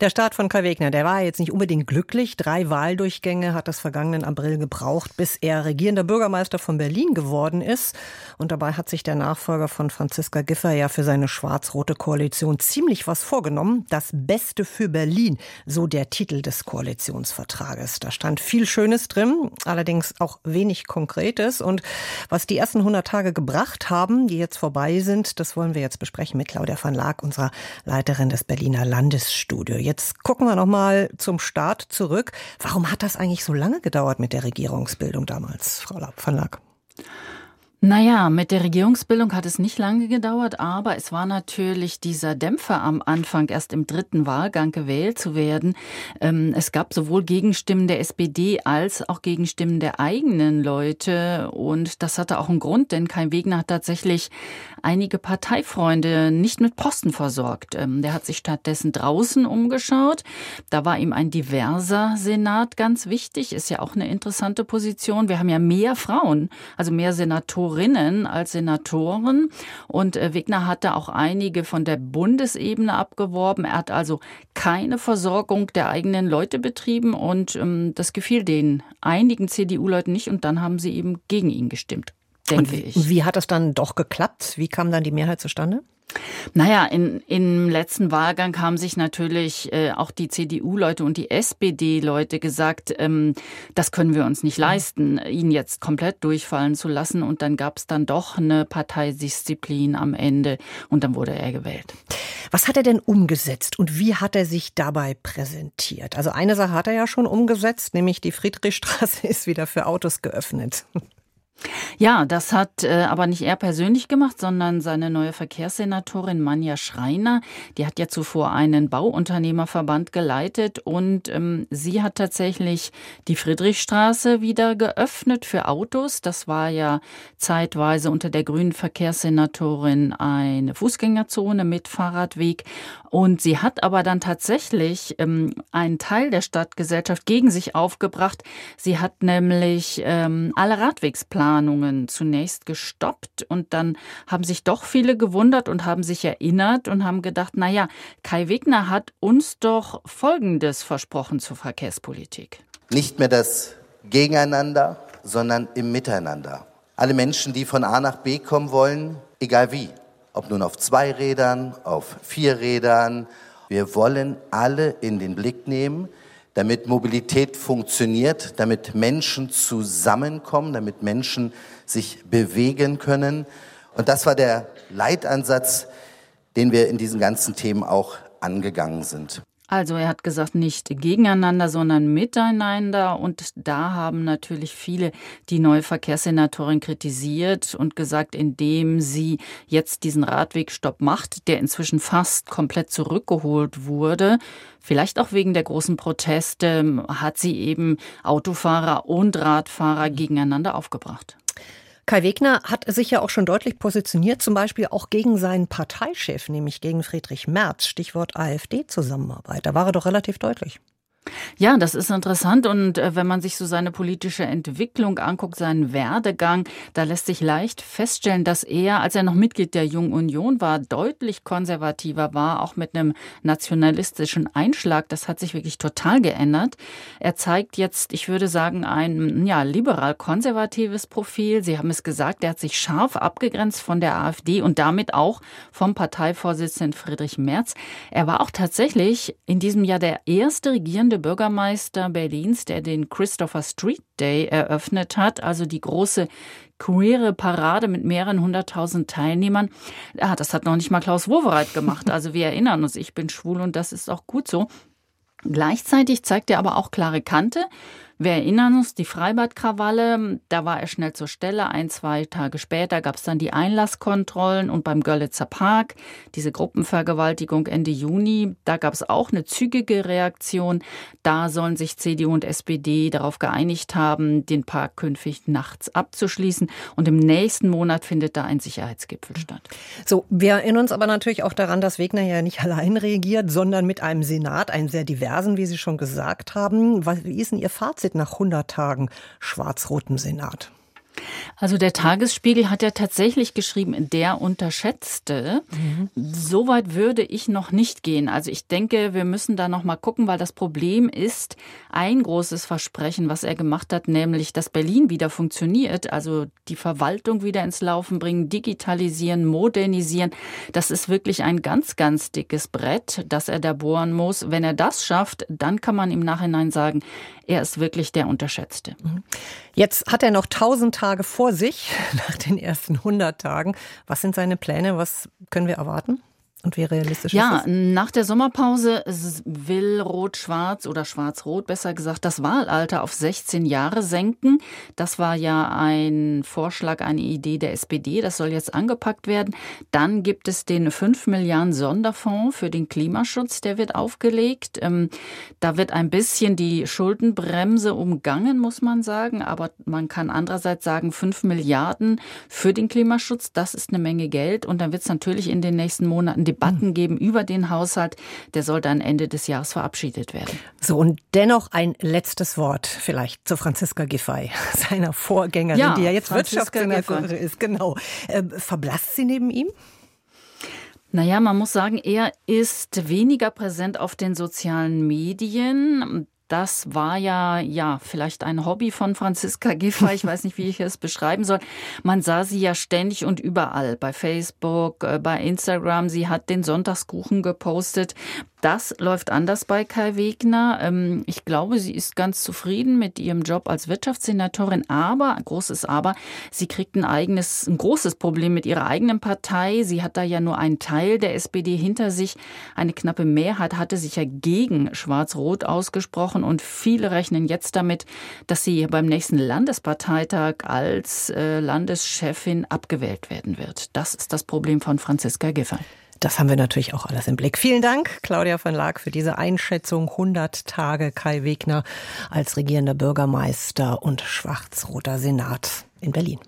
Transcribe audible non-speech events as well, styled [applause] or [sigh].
der Start von Kai Wegner, der war jetzt nicht unbedingt glücklich. Drei Wahldurchgänge hat das vergangenen April gebraucht, bis er regierender Bürgermeister von Berlin geworden ist. Und dabei hat sich der Nachfolger von Franziska Giffer ja für seine schwarz-rote Koalition ziemlich was vorgenommen. Das Beste für Berlin, so der Titel des Koalitionsvertrages. Da stand viel Schönes drin, allerdings auch wenig Konkretes. Und was die ersten 100 Tage gebracht haben, die jetzt vorbei sind, das wollen wir jetzt besprechen mit Claudia van Laak, unserer Leiterin des Berliner Landesstudios. Jetzt gucken wir noch mal zum Start zurück. Warum hat das eigentlich so lange gedauert mit der Regierungsbildung damals, Frau van Lack? Naja, mit der Regierungsbildung hat es nicht lange gedauert, aber es war natürlich dieser Dämpfer am Anfang, erst im dritten Wahlgang gewählt zu werden. Ähm, es gab sowohl Gegenstimmen der SPD als auch Gegenstimmen der eigenen Leute. Und das hatte auch einen Grund, denn Kai Wegner hat tatsächlich einige Parteifreunde nicht mit Posten versorgt. Ähm, der hat sich stattdessen draußen umgeschaut. Da war ihm ein diverser Senat ganz wichtig, ist ja auch eine interessante Position. Wir haben ja mehr Frauen, also mehr Senatoren Senatorinnen als Senatoren. Und äh, Wegner hatte auch einige von der Bundesebene abgeworben. Er hat also keine Versorgung der eigenen Leute betrieben und ähm, das gefiel den einigen CDU-Leuten nicht und dann haben sie eben gegen ihn gestimmt, denke und ich. Wie hat das dann doch geklappt? Wie kam dann die Mehrheit zustande? Naja, in, im letzten Wahlgang haben sich natürlich äh, auch die CDU-Leute und die SPD-Leute gesagt, ähm, das können wir uns nicht leisten, ihn jetzt komplett durchfallen zu lassen. Und dann gab es dann doch eine Parteidisziplin am Ende und dann wurde er gewählt. Was hat er denn umgesetzt und wie hat er sich dabei präsentiert? Also eine Sache hat er ja schon umgesetzt, nämlich die Friedrichstraße [laughs] ist wieder für Autos geöffnet. Ja, das hat äh, aber nicht er persönlich gemacht, sondern seine neue Verkehrssenatorin Manja Schreiner. Die hat ja zuvor einen Bauunternehmerverband geleitet und ähm, sie hat tatsächlich die Friedrichstraße wieder geöffnet für Autos. Das war ja zeitweise unter der grünen Verkehrssenatorin eine Fußgängerzone mit Fahrradweg. Und sie hat aber dann tatsächlich ähm, einen Teil der Stadtgesellschaft gegen sich aufgebracht. Sie hat nämlich ähm, alle Radwegsplanungen Planungen zunächst gestoppt und dann haben sich doch viele gewundert und haben sich erinnert und haben gedacht, na ja, Kai Wegner hat uns doch Folgendes versprochen zur Verkehrspolitik. Nicht mehr das Gegeneinander, sondern im Miteinander. Alle Menschen, die von A nach B kommen wollen, egal wie, ob nun auf zwei Rädern, auf vier Rädern, wir wollen alle in den Blick nehmen, damit Mobilität funktioniert, damit Menschen zusammenkommen, damit Menschen sich bewegen können. Und das war der Leitansatz, den wir in diesen ganzen Themen auch angegangen sind. Also er hat gesagt, nicht gegeneinander, sondern miteinander. Und da haben natürlich viele die neue Verkehrssenatorin kritisiert und gesagt, indem sie jetzt diesen Radwegstopp macht, der inzwischen fast komplett zurückgeholt wurde, vielleicht auch wegen der großen Proteste, hat sie eben Autofahrer und Radfahrer gegeneinander aufgebracht. Kai Wegner hat sich ja auch schon deutlich positioniert, zum Beispiel auch gegen seinen Parteichef, nämlich gegen Friedrich Merz. Stichwort AfD-Zusammenarbeit. Da war er doch relativ deutlich. Ja, das ist interessant. Und äh, wenn man sich so seine politische Entwicklung anguckt, seinen Werdegang, da lässt sich leicht feststellen, dass er, als er noch Mitglied der Jungen Union war, deutlich konservativer war, auch mit einem nationalistischen Einschlag. Das hat sich wirklich total geändert. Er zeigt jetzt, ich würde sagen, ein ja, liberal-konservatives Profil. Sie haben es gesagt, er hat sich scharf abgegrenzt von der AfD und damit auch vom Parteivorsitzenden Friedrich Merz. Er war auch tatsächlich in diesem Jahr der erste regierende amtierende Bürgermeister Berlins, der den Christopher Street Day eröffnet hat, also die große queere Parade mit mehreren hunderttausend Teilnehmern. Ja, das hat noch nicht mal Klaus Wowereit gemacht. Also wir erinnern uns, ich bin schwul und das ist auch gut so. Gleichzeitig zeigt er aber auch klare Kante wir erinnern uns, die Freibadkrawalle, da war er schnell zur Stelle. Ein, zwei Tage später gab es dann die Einlasskontrollen und beim Görlitzer Park, diese Gruppenvergewaltigung Ende Juni, da gab es auch eine zügige Reaktion. Da sollen sich CDU und SPD darauf geeinigt haben, den Park künftig nachts abzuschließen. Und im nächsten Monat findet da ein Sicherheitsgipfel statt. So, wir erinnern uns aber natürlich auch daran, dass Wegner ja nicht [laughs] allein regiert, sondern mit einem Senat, einen sehr diversen, wie Sie schon gesagt haben. Wie ist denn Ihr Fazit? Fazit nach 100 Tagen schwarz-rotem Senat? Also der Tagesspiegel hat ja tatsächlich geschrieben, der Unterschätzte. Mhm. So weit würde ich noch nicht gehen. Also ich denke, wir müssen da noch mal gucken, weil das Problem ist ein großes Versprechen, was er gemacht hat, nämlich, dass Berlin wieder funktioniert, also die Verwaltung wieder ins Laufen bringen, digitalisieren, modernisieren. Das ist wirklich ein ganz, ganz dickes Brett, das er da bohren muss. Wenn er das schafft, dann kann man im Nachhinein sagen, er ist wirklich der Unterschätzte. Jetzt hat er noch tausend Tage vor sich [laughs] nach den ersten 100 Tagen. Was sind seine Pläne? Was können wir erwarten? Und wie realistisch ja, ist das? nach der Sommerpause will Rot-Schwarz oder Schwarz-Rot besser gesagt das Wahlalter auf 16 Jahre senken. Das war ja ein Vorschlag, eine Idee der SPD. Das soll jetzt angepackt werden. Dann gibt es den 5 Milliarden Sonderfonds für den Klimaschutz, der wird aufgelegt. Ähm, da wird ein bisschen die Schuldenbremse umgangen, muss man sagen. Aber man kann andererseits sagen, 5 Milliarden für den Klimaschutz, das ist eine Menge Geld. Und dann wird es natürlich in den nächsten Monaten die Debatten geben über den Haushalt. Der soll dann Ende des Jahres verabschiedet werden. So, und dennoch ein letztes Wort vielleicht zu Franziska Giffey, [laughs] seiner Vorgängerin, ja, die ja jetzt Wirtschaftssenatorin ist. Genau. Äh, verblasst sie neben ihm? Naja, man muss sagen, er ist weniger präsent auf den sozialen Medien. Das war ja, ja, vielleicht ein Hobby von Franziska Giffey. Ich weiß nicht, wie ich es beschreiben soll. Man sah sie ja ständig und überall. Bei Facebook, äh, bei Instagram. Sie hat den Sonntagskuchen gepostet. Das läuft anders bei Kai Wegner. Ähm, ich glaube, sie ist ganz zufrieden mit ihrem Job als Wirtschaftssenatorin, aber, großes Aber, sie kriegt ein eigenes, ein großes Problem mit ihrer eigenen Partei. Sie hat da ja nur einen Teil der SPD hinter sich. Eine knappe Mehrheit hatte sich ja gegen Schwarz-Rot ausgesprochen und viele rechnen jetzt damit, dass sie beim nächsten Landesparteitag als äh, Landeschefin abgewählt werden wird. Das ist das Problem von Franziska Giffey. Das haben wir natürlich auch alles im Blick. Vielen Dank, Claudia von Laak, für diese Einschätzung. 100 Tage Kai Wegner als regierender Bürgermeister und schwarz-roter Senat in Berlin.